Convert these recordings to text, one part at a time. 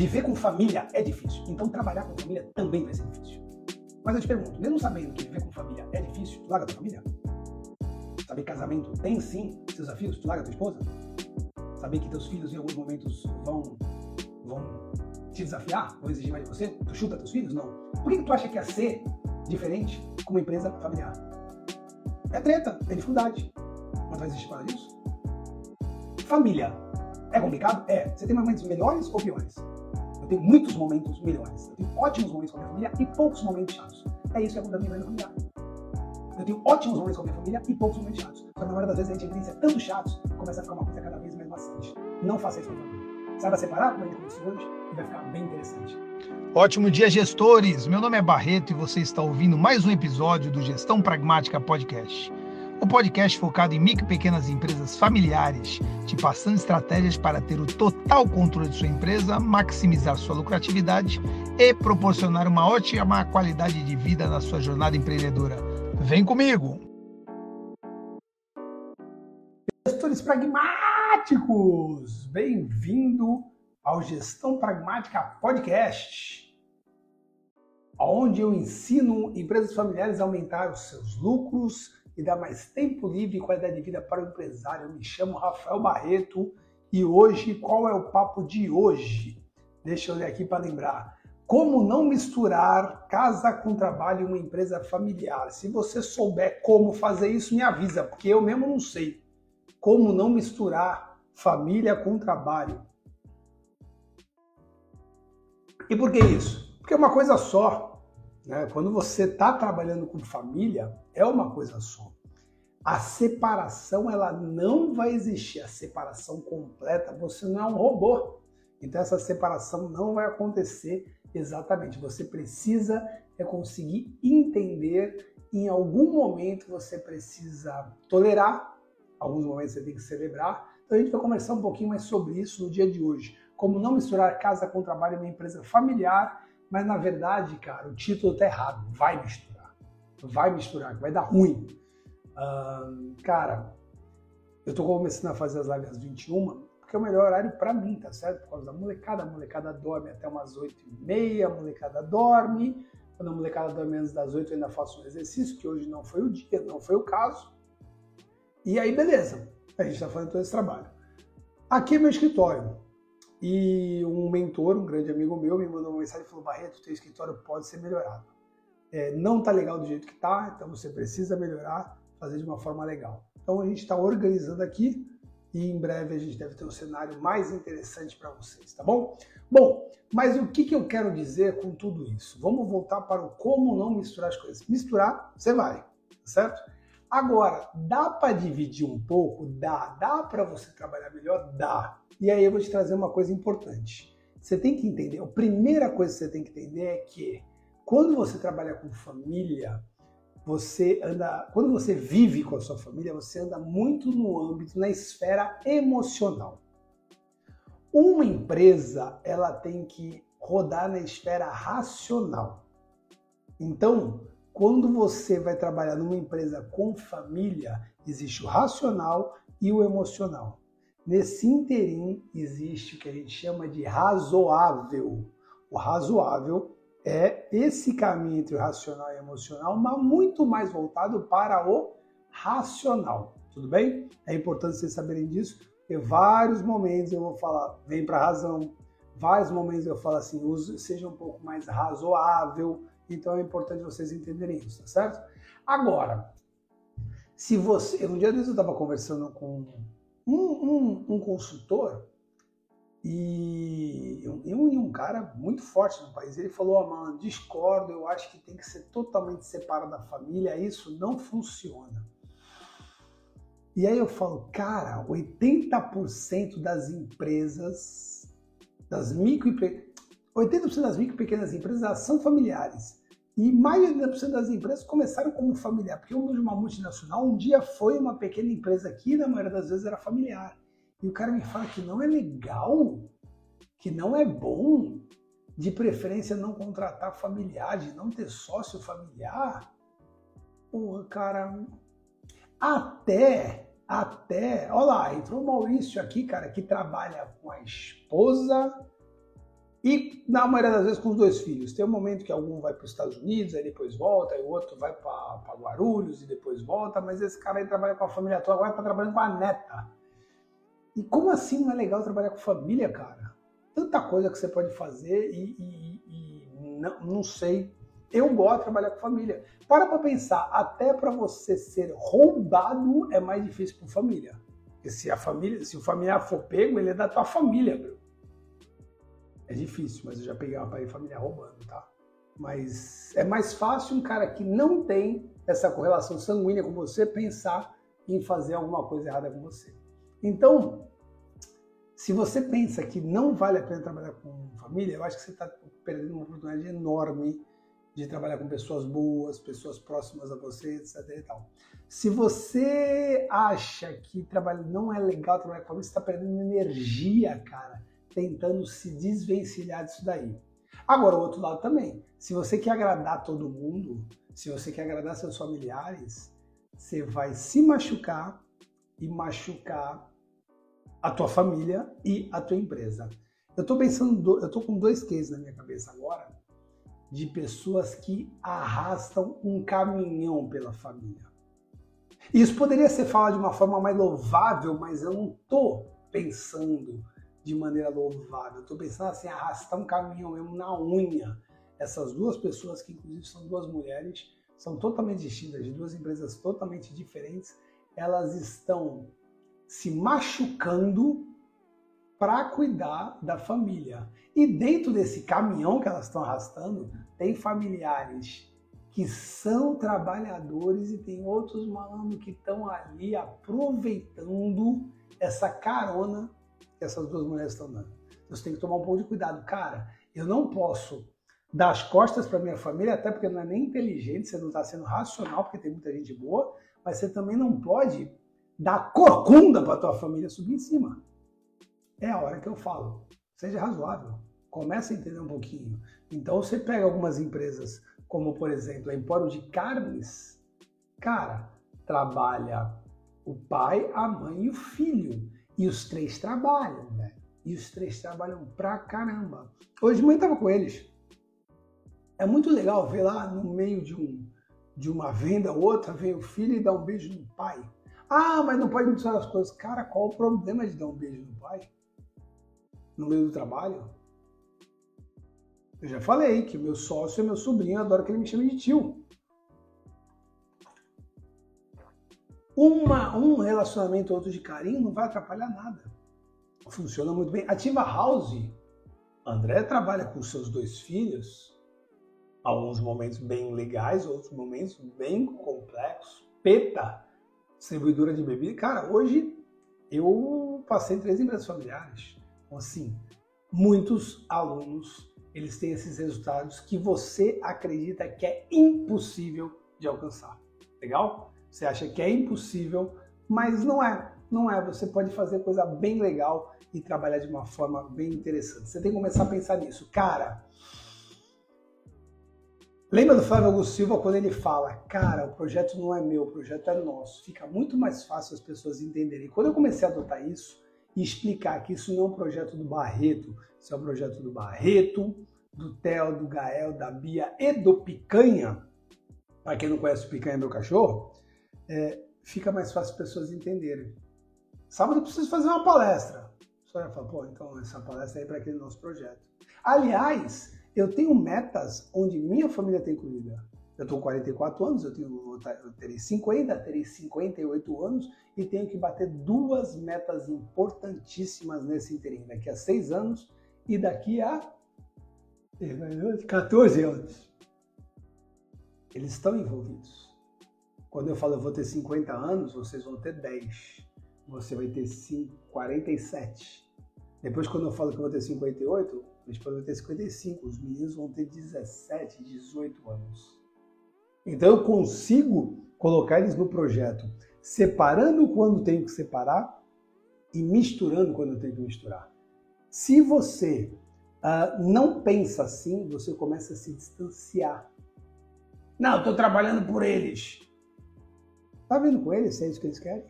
Viver com família é difícil, então trabalhar com família também vai ser difícil. Mas eu te pergunto, mesmo sabendo que viver com família é difícil, tu larga tua família? Saber que casamento tem sim seus desafios, tu larga tua esposa? Saber que teus filhos em alguns momentos vão, vão te desafiar, vão exigir mais de você? Tu chuta teus filhos? Não. Por que, que tu acha que ia ser diferente com uma empresa familiar? É treta, é dificuldade. Mas vai existir para disso? Família. É complicado? É. Você tem momentos melhores ou piores? Eu tenho muitos momentos melhores. Eu tenho ótimos momentos com a minha família e poucos momentos chatos. É isso que acontece na minha familiar. Eu tenho ótimos momentos com a minha família e poucos momentos chatos. Só que na maioria das vezes a gente vivencia tanto chatos que começa a ficar uma coisa cada vez mais maçante. Não faça isso com a família. Saiba separar, como a gente começou hoje, e vai ficar bem interessante. Ótimo dia, gestores! Meu nome é Barreto e você está ouvindo mais um episódio do Gestão Pragmática Podcast o podcast focado em micro e pequenas empresas familiares, te passando estratégias para ter o total controle de sua empresa, maximizar sua lucratividade e proporcionar uma ótima qualidade de vida na sua jornada empreendedora. Vem comigo! Gestores pragmáticos, bem-vindo ao Gestão Pragmática Podcast, onde eu ensino empresas familiares a aumentar os seus lucros e dar mais tempo livre e qualidade de vida para o empresário. Eu me chamo Rafael Barreto e hoje, qual é o papo de hoje? Deixa eu ler aqui para lembrar. Como não misturar casa com trabalho em uma empresa familiar? Se você souber como fazer isso, me avisa, porque eu mesmo não sei. Como não misturar família com trabalho? E por que isso? Porque é uma coisa só. Né? Quando você está trabalhando com família, é uma coisa só. A separação ela não vai existir, a separação completa. Você não é um robô. Então essa separação não vai acontecer exatamente. Você precisa é conseguir entender. Em algum momento você precisa tolerar, alguns momentos você tem que celebrar. Então a gente vai conversar um pouquinho mais sobre isso no dia de hoje. Como não misturar casa com trabalho em uma empresa familiar mas na verdade, cara, o título tá errado. Vai misturar. Vai misturar, que vai dar ruim. Cara, eu tô começando a fazer as lives às 21, porque é o melhor horário para mim, tá certo? Por causa da molecada. A molecada dorme até umas 8 e meia, a molecada dorme. Quando a molecada dorme antes das 8, eu ainda faço um exercício, que hoje não foi o dia, não foi o caso. E aí, beleza. A gente tá fazendo todo esse trabalho. Aqui é meu escritório. E um mentor, um grande amigo meu, me mandou uma mensagem e falou: Barreto, teu escritório pode ser melhorado. É, não está legal do jeito que está, então você precisa melhorar, fazer de uma forma legal. Então a gente está organizando aqui e em breve a gente deve ter um cenário mais interessante para vocês, tá bom? Bom, mas o que, que eu quero dizer com tudo isso? Vamos voltar para o como não misturar as coisas. Misturar, você vai, certo? Agora, dá para dividir um pouco? Dá. Dá para você trabalhar melhor? Dá. E aí eu vou te trazer uma coisa importante. Você tem que entender, a primeira coisa que você tem que entender é que quando você trabalha com família, você anda, quando você vive com a sua família, você anda muito no âmbito, na esfera emocional. Uma empresa, ela tem que rodar na esfera racional. Então, quando você vai trabalhar numa empresa com família, existe o racional e o emocional. Nesse interim existe o que a gente chama de razoável. O razoável é esse caminho entre o racional e o emocional, mas muito mais voltado para o racional. Tudo bem? É importante vocês saberem disso, porque vários momentos eu vou falar, vem para a razão, vários momentos eu falo assim, use, seja um pouco mais razoável, então é importante vocês entenderem isso, tá certo? Agora, se você. Um dia desses eu estava conversando com um, um, um consultor e, e, um, cara muito forte no país. Ele falou: oh, mano, discordo, eu acho que tem que ser totalmente separado da família, isso não funciona. E aí eu falo, cara, 80% das empresas, das micro e 80% das micro e pequenas empresas são familiares. E mais de 80% das empresas começaram como familiar, porque uma de uma multinacional um dia foi uma pequena empresa aqui, na maioria das vezes era familiar. E o cara me fala que não é legal, que não é bom, de preferência não contratar familiar, de não ter sócio familiar. Porra, cara, até, até, olha lá, entrou o Maurício aqui, cara, que trabalha com a esposa, E na maioria das vezes com os dois filhos. Tem um momento que algum vai para os Estados Unidos, aí depois volta, aí o outro vai para Guarulhos e depois volta, mas esse cara aí trabalha com a família toda, agora está trabalhando com a neta. E como assim não é legal trabalhar com família, cara? Tanta coisa que você pode fazer e, e, e não, não sei. Eu gosto de trabalhar com família. Para para pensar, até para você ser roubado é mais difícil para família. Porque se a família, se o familiar for pego, ele é da tua família, bro. É difícil, mas eu já peguei uma família roubando, tá? Mas é mais fácil um cara que não tem essa correlação sanguínea com você pensar em fazer alguma coisa errada com você. Então, se você pensa que não vale a pena trabalhar com família, eu acho que você está perdendo uma oportunidade enorme de trabalhar com pessoas boas, pessoas próximas a você, etc. Se você acha que trabalho não é legal trabalhar com família, você está perdendo energia, cara tentando se desvencilhar disso daí. Agora, o outro lado também. Se você quer agradar todo mundo, se você quer agradar seus familiares, você vai se machucar e machucar a tua família e a tua empresa. Eu estou pensando, eu estou com dois cases na minha cabeça agora de pessoas que arrastam um caminhão pela família. Isso poderia ser falado de uma forma mais louvável, mas eu não estou pensando de maneira louvável. Estou pensando assim, arrastar um caminhão mesmo na unha. Essas duas pessoas, que inclusive são duas mulheres, são totalmente distintas, de duas empresas totalmente diferentes, elas estão se machucando para cuidar da família. E dentro desse caminhão que elas estão arrastando, tem familiares que são trabalhadores e tem outros malandros que estão ali aproveitando essa carona que essas duas mulheres estão dando. Então, você tem que tomar um pouco de cuidado. Cara, eu não posso dar as costas para minha família, até porque não é nem inteligente, você não está sendo racional, porque tem muita gente boa, mas você também não pode dar corcunda para tua família subir em cima. É a hora que eu falo. Seja razoável. Comece a entender um pouquinho. Então você pega algumas empresas, como por exemplo a Empório de Carnes, cara, trabalha o pai, a mãe e o filho. E os três trabalham, velho. E os três trabalham pra caramba. Hoje de manhã tava com eles. É muito legal ver lá no meio de, um, de uma venda outra, vem o filho e dá um beijo no pai. Ah, mas não pode misturar as coisas. Cara, qual o problema de dar um beijo no pai? No meio do trabalho? Eu já falei que meu sócio é meu sobrinho, adoro que ele me chame de tio. Uma, um relacionamento outro de carinho não vai atrapalhar nada. Funciona muito bem. Ativa House, André trabalha com seus dois filhos, alguns momentos bem legais, outros momentos bem complexos. Peta, distribuidora de bebida. Cara, hoje eu passei três empresas familiares. Então, assim, muitos alunos, eles têm esses resultados que você acredita que é impossível de alcançar. Legal? Você acha que é impossível, mas não é. Não é. Você pode fazer coisa bem legal e trabalhar de uma forma bem interessante. Você tem que começar a pensar nisso. Cara, lembra do Flávio Augusto Silva quando ele fala, cara, o projeto não é meu, o projeto é nosso. Fica muito mais fácil as pessoas entenderem. Quando eu comecei a adotar isso e explicar que isso não é um projeto do Barreto, isso é um projeto do Barreto, do Theo, do Gael, da Bia e do Picanha, para quem não conhece o Picanha meu cachorro, é, fica mais fácil as pessoas entenderem. Sábado eu preciso fazer uma palestra. Só ia falar, pô, então essa palestra é para aquele nosso projeto. Aliás, eu tenho metas onde minha família está incluída. Eu estou com 44 anos, eu, tenho, eu terei 50, terei 58 anos e tenho que bater duas metas importantíssimas nesse interim. Daqui a seis anos e daqui a 14 anos. Eles estão envolvidos. Quando eu falo eu vou ter 50 anos, vocês vão ter 10. Você vai ter 5, 47. Depois, quando eu falo que eu vou ter 58, esposa vai ter 55. Os meninos vão ter 17, 18 anos. Então, eu consigo colocar eles no projeto, separando quando tenho que separar e misturando quando tenho que misturar. Se você uh, não pensa assim, você começa a se distanciar. Não, estou trabalhando por eles. Tá vendo com eles é isso que eles querem?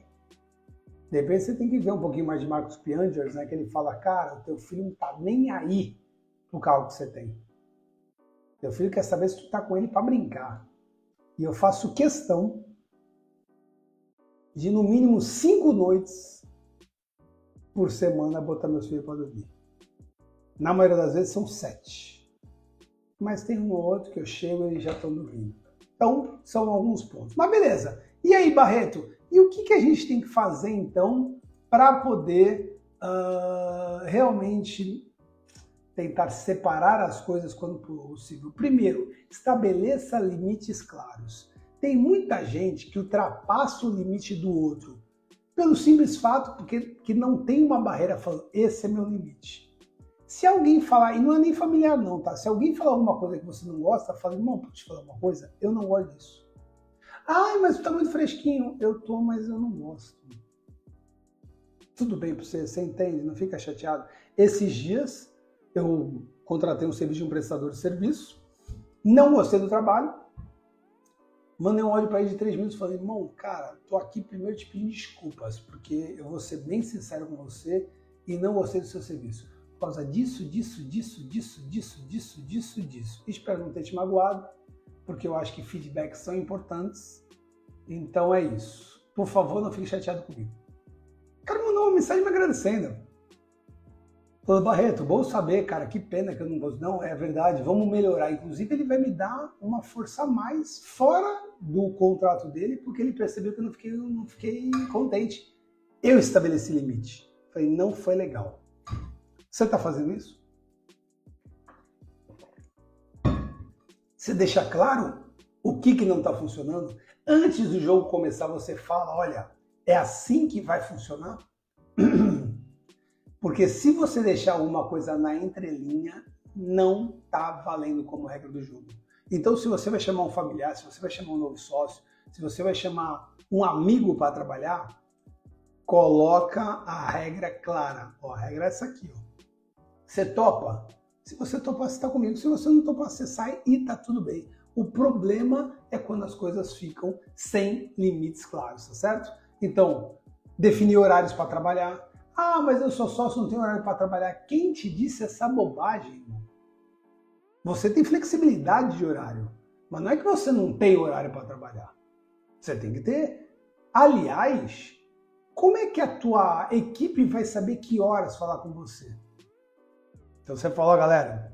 De repente você tem que ver um pouquinho mais de Marcos Piangers, né? Que ele fala, cara, o teu filho não tá nem aí pro carro que você tem. Teu filho quer saber se tu tá com ele para brincar. E eu faço questão de no mínimo cinco noites por semana botar meus filhos para dormir. Na maioria das vezes são sete. Mas tem um ou outro que eu chego e eles já estão dormindo. Então, são alguns pontos. Mas beleza. E aí, Barreto? E o que, que a gente tem que fazer então para poder uh, realmente tentar separar as coisas quando possível? Primeiro, estabeleça limites claros. Tem muita gente que ultrapassa o limite do outro pelo simples fato porque que não tem uma barreira falando, esse é meu limite. Se alguém falar, e não é nem familiar não, tá? Se alguém falar alguma coisa que você não gosta, fala, irmão, posso te falar uma coisa? Eu não gosto disso. Ai, mas tá muito fresquinho. Eu tô, mas eu não gosto. Tudo bem pra você, você entende, não fica chateado. Esses dias eu contratei um serviço de um prestador de serviço, não gostei do trabalho, Mandei um áudio para ele de três minutos e falei, irmão, cara, tô aqui primeiro te pedindo desculpas, porque eu vou ser bem sincero com você e não gostei do seu serviço. Por causa disso, disso, disso, disso, disso, disso, disso, disso. Espero não ter te magoado, porque eu acho que feedbacks são importantes. Então é isso. Por favor, não fique chateado comigo. O cara mandou uma mensagem me agradecendo. Falou, Barreto, bom saber, cara, que pena que eu não gosto. Não, é verdade, vamos melhorar. Inclusive, ele vai me dar uma força a mais fora do contrato dele, porque ele percebeu que eu não fiquei, eu não fiquei contente. Eu estabeleci limite. Falei, não foi legal. Você está fazendo isso? Você deixa claro o que, que não está funcionando? Antes do jogo começar, você fala, olha, é assim que vai funcionar? Porque se você deixar alguma coisa na entrelinha, não tá valendo como regra do jogo. Então, se você vai chamar um familiar, se você vai chamar um novo sócio, se você vai chamar um amigo para trabalhar, coloca a regra clara. Ó, a regra é essa aqui. Ó. Você topa? Se você topar, você está comigo. Se você não topar, você sai e tá tudo bem. O problema é quando as coisas ficam sem limites claros, tá certo? Então, definir horários para trabalhar, ah, mas eu sou sócio, não tenho horário para trabalhar. Quem te disse essa bobagem? Você tem flexibilidade de horário, mas não é que você não tem horário para trabalhar. Você tem que ter. Aliás, como é que a tua equipe vai saber que horas falar com você? Então você falou, galera,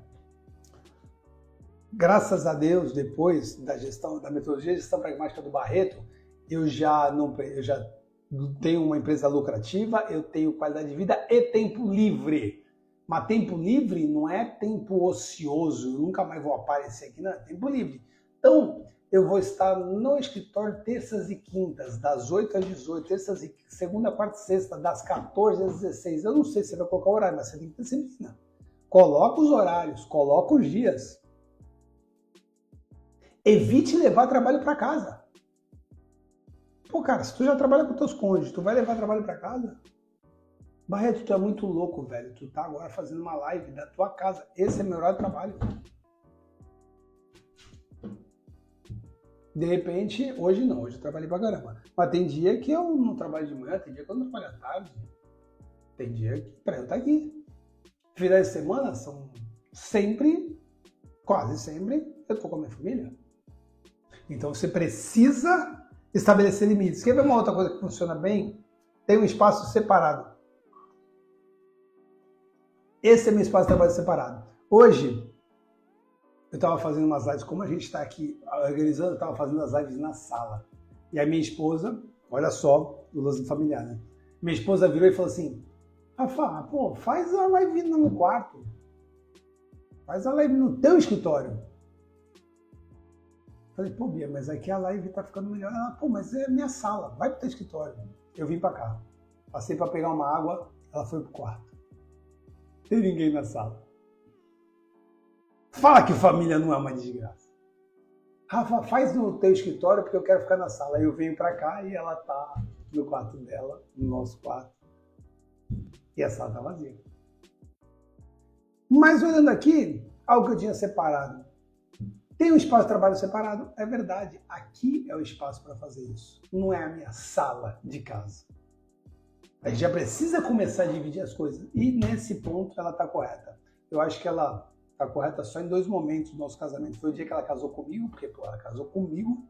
graças a Deus, depois da gestão, da metodologia de gestão pragmática do Barreto, eu já não, eu já tenho uma empresa lucrativa, eu tenho qualidade de vida e tempo livre. Mas tempo livre não é tempo ocioso, eu nunca mais vou aparecer aqui, não, é tempo livre. Então, eu vou estar no escritório terças e quintas, das 8 às 18, terças e segunda, quarta e sexta, das 14 às 16. Eu não sei se você vai colocar o horário, mas você tem que ter disciplina. Coloca os horários, coloca os dias. Evite levar trabalho para casa. Pô, cara, se tu já trabalha com teus cônjuges, tu vai levar trabalho para casa? Barreto, tu é muito louco, velho. Tu tá agora fazendo uma live da tua casa. Esse é meu horário de trabalho. De repente, hoje não, hoje eu trabalhei pra caramba. Mas tem dia que eu não trabalho de manhã, tem dia que eu não trabalho à tarde. Tem dia que pra eu estar aqui. Finais de semana são sempre, quase sempre, eu tô com a minha família. Então você precisa estabelecer limites. Quer ver uma outra coisa que funciona bem? Tem um espaço separado. Esse é meu espaço de trabalho separado. Hoje, eu estava fazendo umas lives, como a gente está aqui organizando, eu estava fazendo as lives na sala. E a minha esposa, olha só, o lance familiar, né? Minha esposa virou e falou assim: Rafa, pô, faz a live no quarto. Faz a live no teu escritório. Falei, pô, Bia, mas aqui a live tá ficando melhor. Ela, pô, mas é minha sala, vai pro teu escritório. Eu vim para cá. Passei para pegar uma água, ela foi pro quarto. Tem ninguém na sala. Fala que família não é uma desgraça. Rafa, faz no teu escritório porque eu quero ficar na sala. Aí eu venho para cá e ela tá no quarto dela, no nosso quarto. E a sala tá vazia. Mas olhando aqui, algo que eu tinha separado tem um espaço de trabalho separado? É verdade. Aqui é o espaço para fazer isso. Não é a minha sala de casa. A gente já precisa começar a dividir as coisas. E nesse ponto ela está correta. Eu acho que ela Está correta só em dois momentos do nosso casamento. Foi o dia que ela casou comigo, porque pô, ela casou comigo,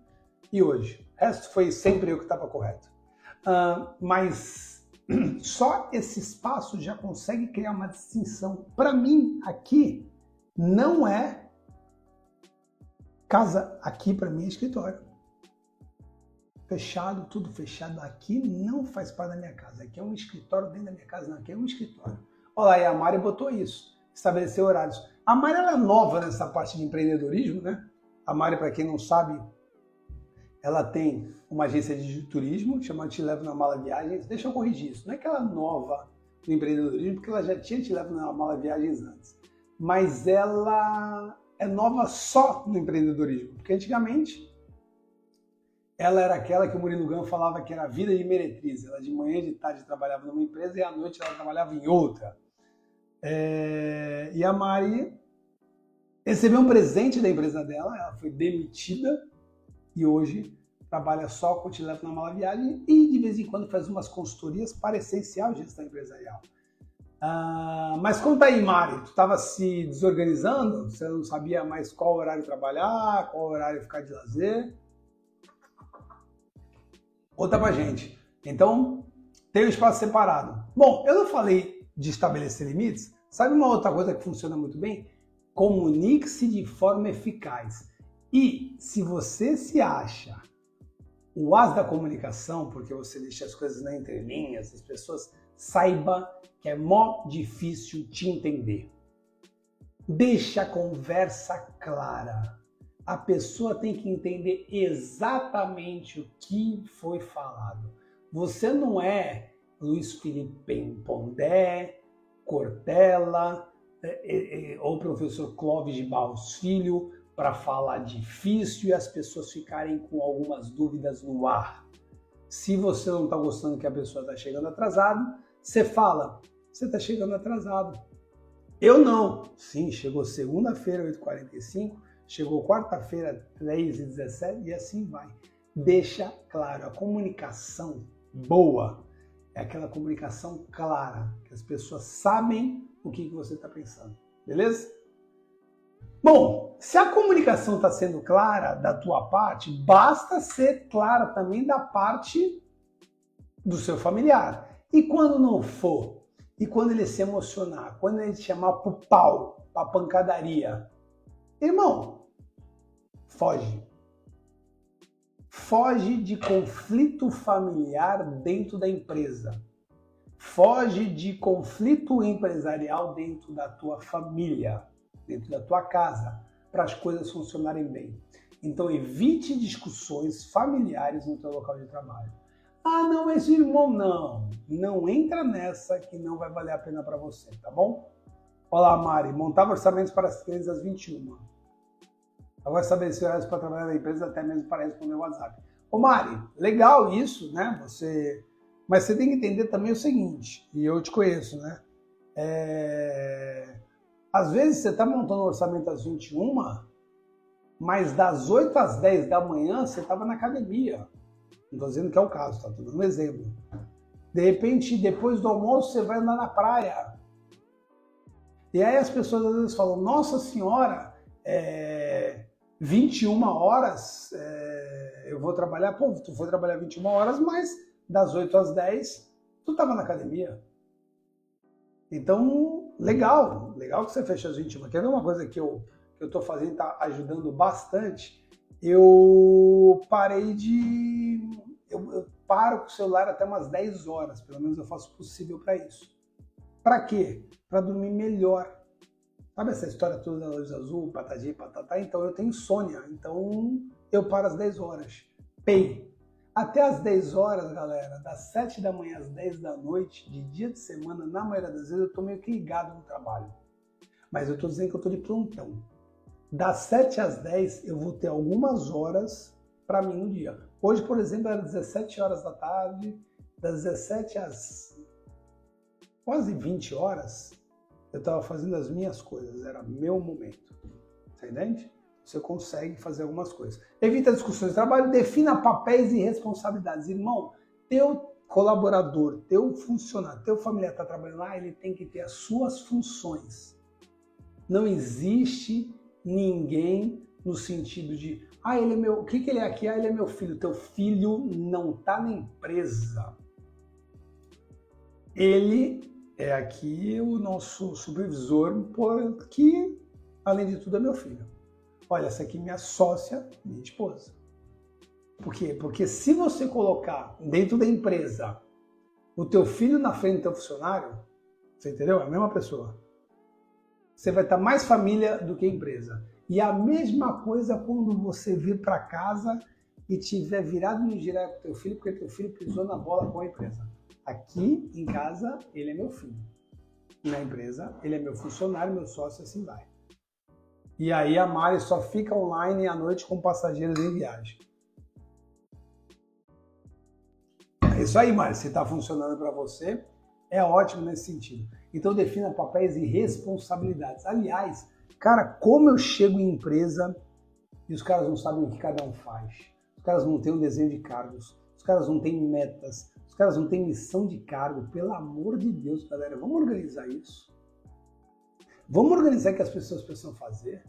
e hoje. O resto foi sempre eu que estava correto. Uh, mas só esse espaço já consegue criar uma distinção. Para mim, aqui não é casa, aqui para mim é escritório. Fechado, tudo fechado. Aqui não faz parte da minha casa. Aqui é um escritório dentro da minha casa, não. Aqui é um escritório. Olha lá, e a Mari botou isso. Estabelecer horários. A Mari ela é nova nessa parte de empreendedorismo, né? A Mari, para quem não sabe, ela tem uma agência de turismo chamada Te Levo na Mala Viagens. Deixa eu corrigir isso. Não é que ela é nova no empreendedorismo, porque ela já tinha Te Levo na Mala Viagens antes. Mas ela é nova só no empreendedorismo. Porque antigamente ela era aquela que o Murilo Gama falava que era vida de meretriz. Ela de manhã e de tarde trabalhava numa empresa e à noite ela trabalhava em outra. É... E a Mari recebeu um presente da empresa dela, ela foi demitida e hoje trabalha só com o Tileto na Mala Viagem e de vez em quando faz umas consultorias para essencial gestão empresarial. Ah, mas conta aí, Mari, tu estava se desorganizando? Você não sabia mais qual horário trabalhar, qual horário ficar de lazer? Conta pra gente. Então, tem um espaço separado. Bom, eu não falei de estabelecer limites. Sabe uma outra coisa que funciona muito bem? Comunique-se de forma eficaz. E se você se acha o as da comunicação, porque você deixa as coisas na entrelinhas, as pessoas saiba que é mó difícil te entender. Deixa a conversa clara. A pessoa tem que entender exatamente o que foi falado. Você não é Luiz Felipe Pondé, Cortella é, é, é, ou professor Clóvis de Barros Filho para falar difícil e as pessoas ficarem com algumas dúvidas no ar. Se você não está gostando que a pessoa está chegando atrasado, você fala, você está chegando atrasado. Eu não. Sim, chegou segunda-feira, 8h45, chegou quarta-feira, 3h17 e assim vai. Deixa claro, a comunicação boa é aquela comunicação clara, que as pessoas sabem o que, que você está pensando. Beleza? Bom, se a comunicação está sendo clara da tua parte, basta ser clara também da parte do seu familiar. E quando não for, e quando ele se emocionar, quando ele te chamar pro pau, pra pancadaria, irmão, foge. Foge de conflito familiar dentro da empresa. Foge de conflito empresarial dentro da tua família dentro da tua casa, para as coisas funcionarem bem. Então evite discussões familiares no teu local de trabalho. Ah, não, mas irmão, não. Não entra nessa que não vai valer a pena para você, tá bom? Olá, Mari. Montava orçamentos para as três às 21. Agora estabelecer horários para trabalhar na empresa, até mesmo para responder o WhatsApp. Ô, Mari, legal isso, né? Você... Mas você tem que entender também o seguinte, e eu te conheço, né? É... Às vezes você está montando o orçamento às 21, mas das 8 às 10 da manhã você estava na academia. Não estou dizendo que é o caso, tá? Estou dando um exemplo. De repente, depois do almoço, você vai andar na praia. E aí as pessoas às vezes falam, nossa senhora, é, 21 horas é, eu vou trabalhar. Pô, tu foi trabalhar 21 horas, mas das 8 às 10 tu estava na academia. Então, legal, legal que você fecha as 21. Quer ver uma coisa que eu que eu estou fazendo está ajudando bastante? Eu parei de. Eu, eu, paro com o celular até umas 10 horas, pelo menos eu faço o possível para isso. Para quê? Para dormir melhor. Sabe essa história toda da luz azul, patati, patatá? Então eu tenho insônia, então eu paro às 10 horas. Pay. Até às 10 horas, galera, das 7 da manhã às 10 da noite, de dia de semana, na maioria das vezes eu tô meio que ligado no trabalho. Mas eu tô dizendo que eu tô de plantão. Das 7 às 10 eu vou ter algumas horas para mim no dia. Hoje, por exemplo, era 17 horas da tarde, das 17 às quase 20 horas, eu estava fazendo as minhas coisas, era meu momento. Você entende? Você consegue fazer algumas coisas. Evita discussões de trabalho, defina papéis e responsabilidades. Irmão, teu colaborador, teu funcionário, teu familiar está trabalhando lá, ele tem que ter as suas funções. Não existe ninguém no sentido de, ah, ele é meu, o que, que ele é aqui? Ah, ele é meu filho. Teu filho não está na empresa. Ele é aqui o nosso supervisor, porque, além de tudo, é meu filho. Olha, essa aqui é minha sócia, minha esposa. Por quê? Porque se você colocar dentro da empresa o teu filho na frente do teu funcionário, você entendeu? É a mesma pessoa. Você vai estar mais família do que empresa. E a mesma coisa quando você vir para casa e tiver virado no girar com teu filho, porque teu filho pisou na bola com a empresa. Aqui em casa, ele é meu filho. Na empresa, ele é meu funcionário, meu sócio, assim vai. E aí a Mari só fica online à noite com passageiros em viagem. É isso aí, Mari. Se está funcionando para você, é ótimo nesse sentido. Então defina papéis e responsabilidades. Aliás, cara, como eu chego em empresa e os caras não sabem o que cada um faz. Os caras não têm um desenho de cargos. Os caras não têm metas. Os caras não têm missão de cargo. Pelo amor de Deus, galera, vamos organizar isso. Vamos organizar o que as pessoas precisam fazer.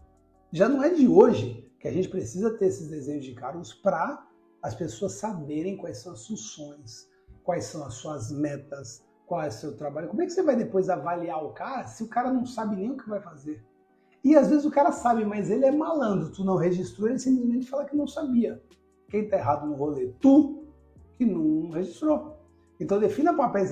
Já não é de hoje que a gente precisa ter esses desenhos de cargos para as pessoas saberem quais são as funções, quais são as suas metas, qual é o seu trabalho. Como é que você vai depois avaliar o cara se o cara não sabe nem o que vai fazer? E às vezes o cara sabe, mas ele é malandro, tu não registrou, ele simplesmente fala que não sabia. Quem está errado no rolê? Tu, que não registrou. Então defina papéis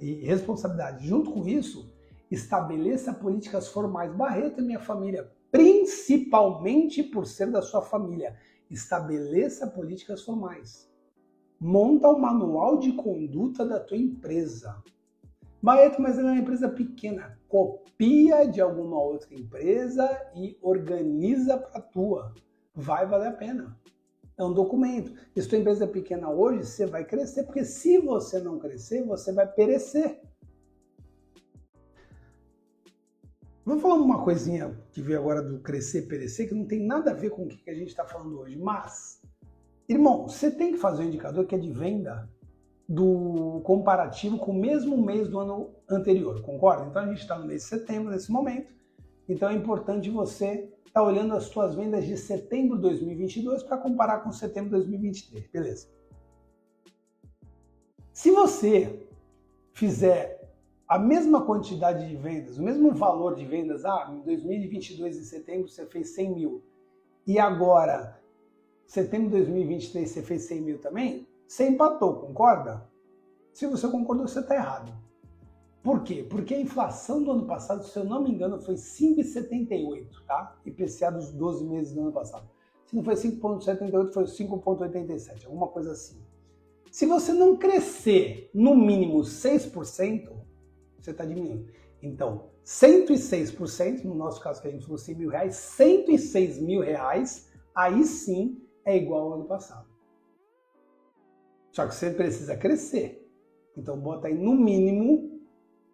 e responsabilidade. Junto com isso, estabeleça políticas formais. Barreto é minha família, principalmente por ser da sua família. Estabeleça políticas formais. Monta o um manual de conduta da tua empresa. Barreto, mas é uma empresa pequena. Copia de alguma outra empresa e organiza para a tua. Vai valer a pena. É um documento. Se tua empresa é pequena hoje, você vai crescer, porque se você não crescer, você vai perecer. Vamos falar uma coisinha que veio agora do crescer, perecer, que não tem nada a ver com o que a gente está falando hoje. Mas, irmão, você tem que fazer um indicador que é de venda do comparativo com o mesmo mês do ano anterior, concorda? Então a gente está no mês de setembro nesse momento, então é importante você estar tá olhando as suas vendas de setembro de 2022 para comparar com setembro de 2023, beleza? Se você fizer a mesma quantidade de vendas, o mesmo valor de vendas, ah, em 2022, em setembro, você fez 100 mil, e agora, setembro de 2023, você fez 100 mil também, você empatou, concorda? Se você concordou, você está errado. Por quê? Porque a inflação do ano passado, se eu não me engano, foi 5,78, tá? IPCA dos 12 meses do ano passado. Se não foi 5,78, foi 5,87, alguma coisa assim. Se você não crescer no mínimo 6%, você está diminuindo. Então, 106%, no nosso caso que a gente falou 100 mil reais, 106 mil reais, aí sim é igual ao ano passado. Só que você precisa crescer. Então, bota aí no mínimo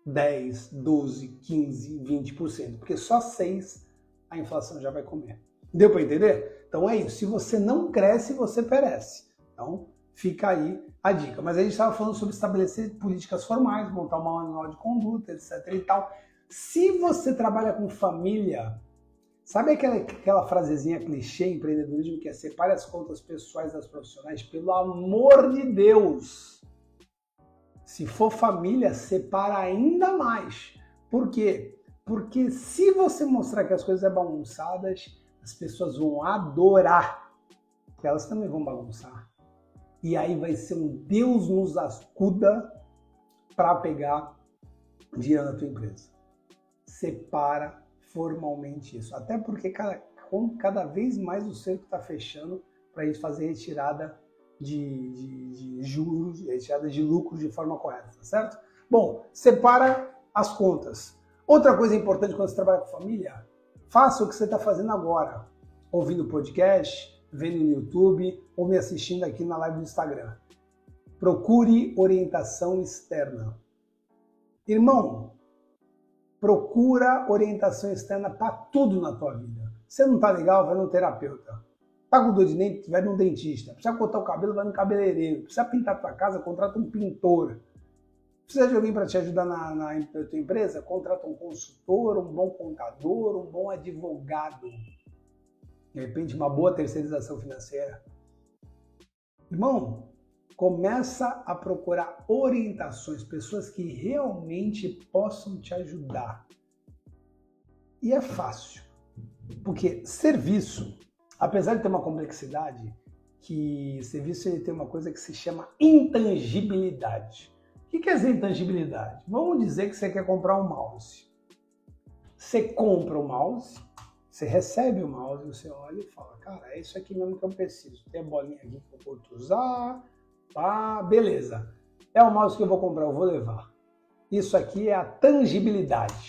10, 12, 15, 20%, porque só 6 a inflação já vai comer. Deu para entender? Então é isso. Se você não cresce, você perece. Então, fica aí a dica. Mas a gente estava falando sobre estabelecer políticas formais, montar uma manual de conduta, etc e tal. Se você trabalha com família, sabe aquela, aquela frasezinha clichê empreendedorismo que é separe as contas pessoais das profissionais? Pelo amor de Deus! Se for família, separa ainda mais. Por quê? Porque se você mostrar que as coisas são bagunçadas, as pessoas vão adorar. Elas também vão bagunçar e aí vai ser um Deus nos acuda para pegar dinheiro da tua empresa. Separa formalmente isso. Até porque cada, cada vez mais o cerco está fechando para gente fazer retirada de, de, de, juros, retirada de lucros de forma correta, tá certo? Bom, separa as contas. Outra coisa importante quando você trabalha com família, faça o que você está fazendo agora. Ouvindo podcast, vendo no YouTube ou me assistindo aqui na live do Instagram. Procure orientação externa. Irmão, procura orientação externa para tudo na tua vida. Você não tá legal, vai no terapeuta. Tá com dor de dente, vai no dentista. Precisa cortar o cabelo, vai no cabeleireiro. Precisa pintar tua casa, contrata um pintor. Precisa de alguém para te ajudar na, na, na tua empresa? Contrata um consultor, um bom contador, um bom advogado. De repente, uma boa terceirização financeira. Irmão, começa a procurar orientações, pessoas que realmente possam te ajudar. E é fácil, porque serviço, apesar de ter uma complexidade, que serviço ele tem uma coisa que se chama intangibilidade. O que quer dizer intangibilidade? Vamos dizer que você quer comprar um mouse. Você compra o mouse, você recebe o mouse, você olha e fala, cara, é isso aqui mesmo que eu preciso. Tem a bolinha aqui que eu posso usar, ah, beleza. É o mouse que eu vou comprar, eu vou levar. Isso aqui é a tangibilidade.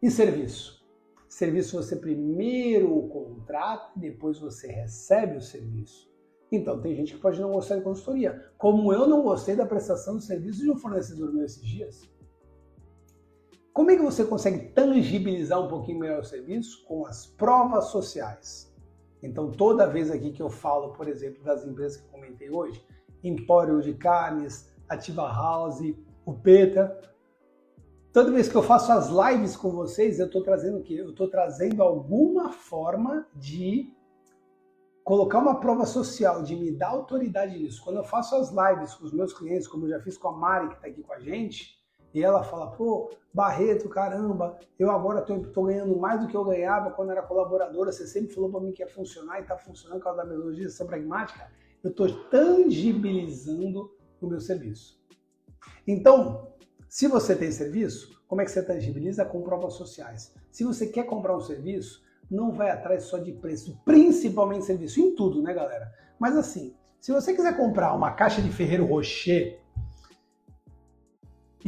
E serviço? Serviço você primeiro o contrata, depois você recebe o serviço. Então, tem gente que pode não gostar de consultoria. Como eu não gostei da prestação de serviço de um fornecedor meu esses dias. Como é que você consegue tangibilizar um pouquinho melhor o serviço? Com as provas sociais. Então, toda vez aqui que eu falo, por exemplo, das empresas que comentei hoje, Empório de Carnes, Ativa House, o Peta, toda vez que eu faço as lives com vocês, eu estou trazendo o quê? Eu estou trazendo alguma forma de colocar uma prova social, de me dar autoridade nisso. Quando eu faço as lives com os meus clientes, como eu já fiz com a Mari, que está aqui com a gente, e ela fala, pô, Barreto, caramba, eu agora tô, ganhando mais do que eu ganhava quando era colaboradora, você sempre falou para mim que ia funcionar e está funcionando por causa da metodologia pragmática. Eu estou tangibilizando o meu serviço. Então, se você tem serviço, como é que você tangibiliza? Com provas sociais. Se você quer comprar um serviço, não vai atrás só de preço, principalmente serviço, em tudo, né, galera? Mas assim, se você quiser comprar uma caixa de Ferreiro Rocher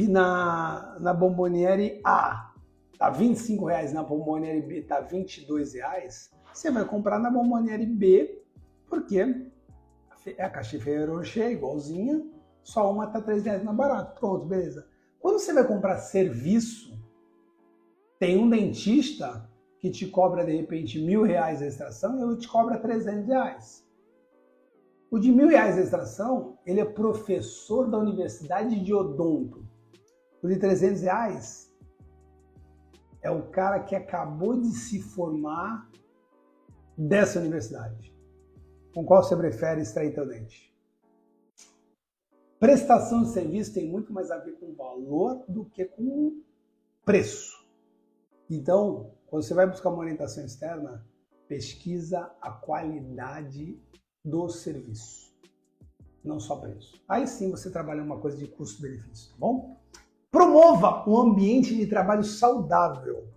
e na, na Bomboniere A tá 25 reais, na Bomboniere B tá 22 reais, você vai comprar na Bomboniere B, porque é a caixa de Ferrero Rocher igualzinha, só uma tá 3 reais mais barato. Pronto, beleza. Quando você vai comprar serviço, tem um dentista que te cobra de repente mil reais a extração e ele te cobra 300 reais. O de mil reais a extração, ele é professor da Universidade de Odonto. O de 300 reais é o cara que acabou de se formar dessa universidade. Com qual você prefere extrair teu dente? Prestação de serviço tem muito mais a ver com valor do que com preço. Então, quando você vai buscar uma orientação externa, pesquisa a qualidade do serviço, não só preço. Aí sim você trabalha uma coisa de custo-benefício, tá bom? Promova um ambiente de trabalho saudável.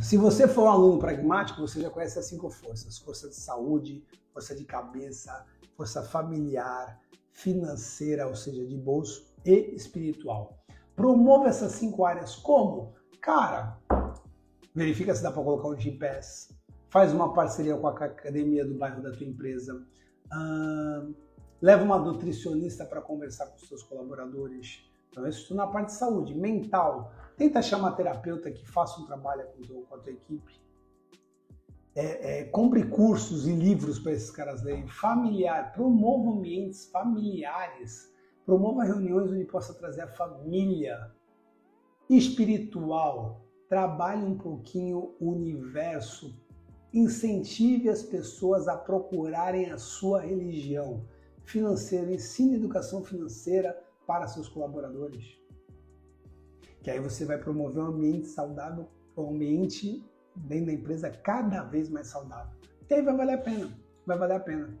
Se você for um aluno pragmático, você já conhece as cinco forças: força de saúde, força de cabeça, força familiar, financeira, ou seja, de bolso e espiritual. Promova essas cinco áreas como? Cara, verifica se dá para colocar um GPS, faz uma parceria com a academia do bairro da tua empresa. Uh, leva uma nutricionista para conversar com seus colaboradores. Então, isso na parte de saúde. Mental, tenta chamar terapeuta que faça um trabalho com, com a tua equipe. É, é, compre cursos e livros para esses caras lerem. Familiar, promova ambientes familiares. Promova reuniões onde possa trazer a família. Espiritual, trabalhe um pouquinho o universo. Incentive as pessoas a procurarem a sua religião financeiro, ensine educação financeira para seus colaboradores. Que aí você vai promover um ambiente saudável, um ambiente dentro da empresa cada vez mais saudável. E aí vai valer a pena, vai valer a pena.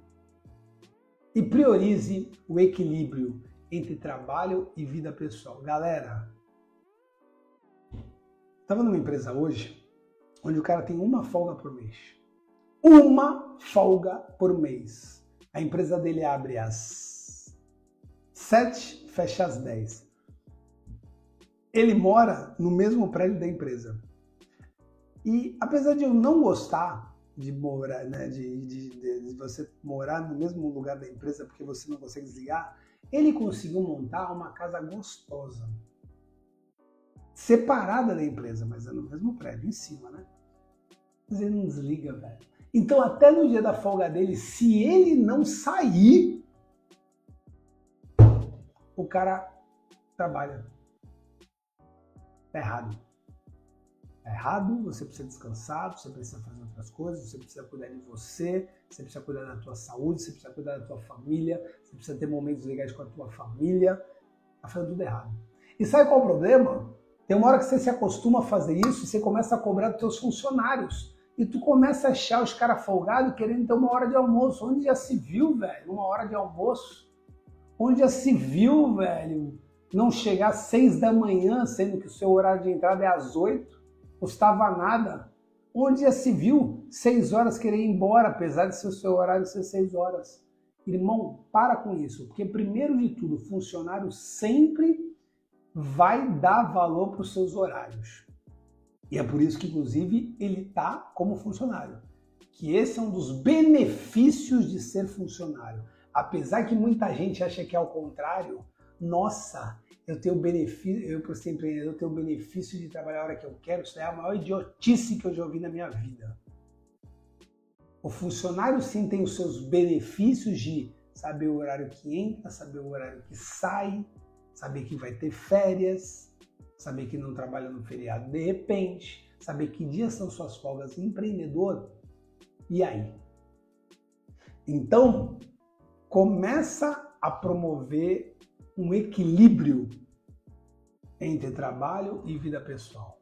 E priorize o equilíbrio entre trabalho e vida pessoal. Galera, estava numa empresa hoje onde o cara tem uma folga por mês. Uma folga por mês. A empresa dele abre às 7, fecha às 10. Ele mora no mesmo prédio da empresa. E apesar de eu não gostar de morar, né, de, de, de, você morar no mesmo lugar da empresa porque você não consegue desligar, ele conseguiu montar uma casa gostosa. Separada da empresa, mas é no mesmo prédio, em cima, né? Mas ele não desliga, velho. Então, até no dia da folga dele, se ele não sair, o cara trabalha. Tá errado. Tá errado, você precisa descansar, você precisa fazer outras coisas, você precisa cuidar de você, você precisa cuidar da tua saúde, você precisa cuidar da tua família, você precisa ter momentos legais com a tua família. Tá fazendo tudo errado. E sabe qual é o problema? Tem uma hora que você se acostuma a fazer isso, você começa a cobrar dos teus funcionários. E tu começa a achar os caras folgados querendo ter uma hora de almoço. Onde já se viu, velho, uma hora de almoço? Onde já se viu, velho, não chegar às seis da manhã, sendo que o seu horário de entrada é às oito? Custava nada. Onde já se viu seis horas querer ir embora, apesar de ser o seu horário ser seis horas? Irmão, para com isso, porque primeiro de tudo, funcionário sempre vai dar valor para os seus horários. E é por isso que, inclusive, ele está como funcionário. Que esse é um dos benefícios de ser funcionário. Apesar que muita gente acha que é o contrário, nossa, eu tenho benefício, eu por ser empreendedor, eu tenho o benefício de trabalhar a hora que eu quero, isso é a maior idiotice que eu já ouvi na minha vida. O funcionário sim tem os seus benefícios de saber o horário que entra, saber o horário que sai, saber que vai ter férias, saber que não trabalha no feriado de repente, saber que dias são suas folgas empreendedor. E aí? Então, começa a promover um equilíbrio entre trabalho e vida pessoal.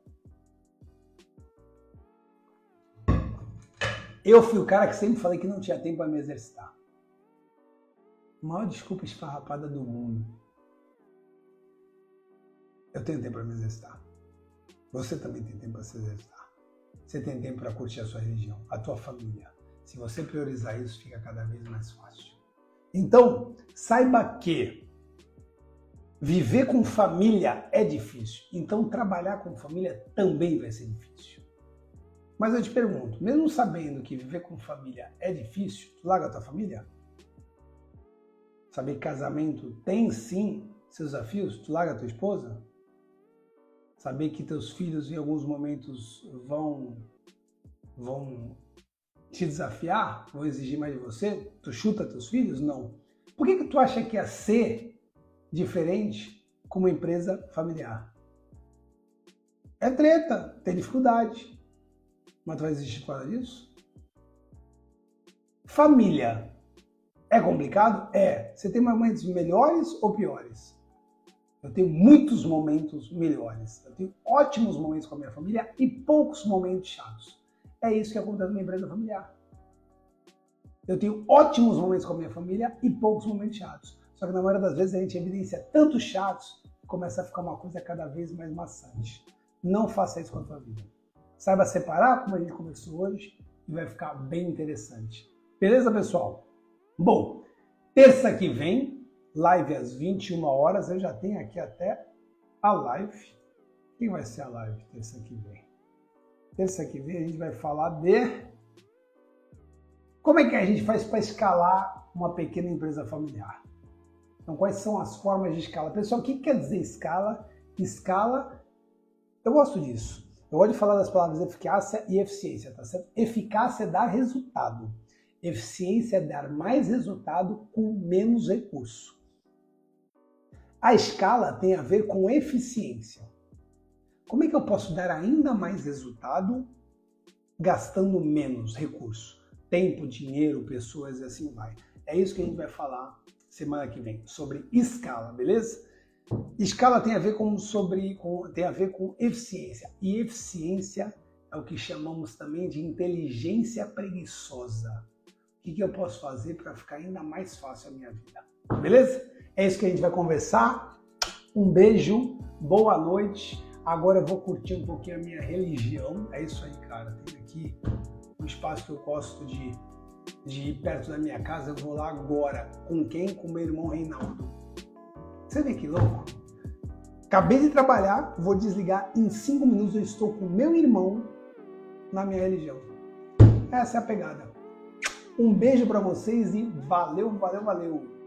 Eu fui o cara que sempre falei que não tinha tempo para me exercitar. maior desculpa esfarrapada do mundo. Eu tenho tempo para me exercitar. Você também tem tempo para se exercitar. Você tem tempo para curtir a sua religião, a tua família. Se você priorizar isso, fica cada vez mais fácil. Então, saiba que viver com família é difícil. Então, trabalhar com família também vai ser difícil. Mas eu te pergunto, mesmo sabendo que viver com família é difícil, tu larga a tua família? Saber que casamento tem sim seus desafios, tu larga a tua esposa? Saber que teus filhos em alguns momentos vão vão te desafiar, vão exigir mais de você, tu chuta teus filhos? Não. Por que, que tu acha que ia ser diferente com uma empresa familiar? É treta, tem dificuldade. Mas tu vai existir por disso? Família. É complicado? É. Você tem momentos melhores ou piores? Eu tenho muitos momentos melhores. Eu tenho ótimos momentos com a minha família e poucos momentos chatos. É isso que acontece na empresa familiar. Eu tenho ótimos momentos com a minha família e poucos momentos chatos. Só que na maioria das vezes a gente evidencia tantos chatos que começa a ficar uma coisa cada vez mais maçante. Não faça isso com a tua vida. Saiba separar, como a gente conversou hoje, e vai ficar bem interessante. Beleza, pessoal? Bom, terça que vem live às 21 horas. Eu já tenho aqui até a live. Quem vai ser a live terça que vem? Terça que vem a gente vai falar de como é que a gente faz para escalar uma pequena empresa familiar. Então, quais são as formas de escala? Pessoal, o que quer dizer escala? Escala, eu gosto disso. Eu gosto de falar das palavras eficácia e eficiência, tá certo? Eficácia é dar resultado. Eficiência é dar mais resultado com menos recurso. A escala tem a ver com eficiência. Como é que eu posso dar ainda mais resultado gastando menos recurso? Tempo, dinheiro, pessoas e assim vai. É isso que a gente vai falar semana que vem sobre escala, beleza? Escala tem a ver com sobre com, tem a ver com eficiência e eficiência é o que chamamos também de inteligência preguiçosa. O que, que eu posso fazer para ficar ainda mais fácil a minha vida? Beleza? É isso que a gente vai conversar. Um beijo, boa noite. Agora eu vou curtir um pouquinho a minha religião. É isso aí, cara. Tem aqui um espaço que eu gosto de, de ir perto da minha casa. Eu vou lá agora. Com quem? Com meu irmão Reinaldo. Você vê que louco? Acabei de trabalhar, vou desligar. Em cinco minutos eu estou com meu irmão na minha religião. Essa é a pegada. Um beijo para vocês e valeu, valeu, valeu.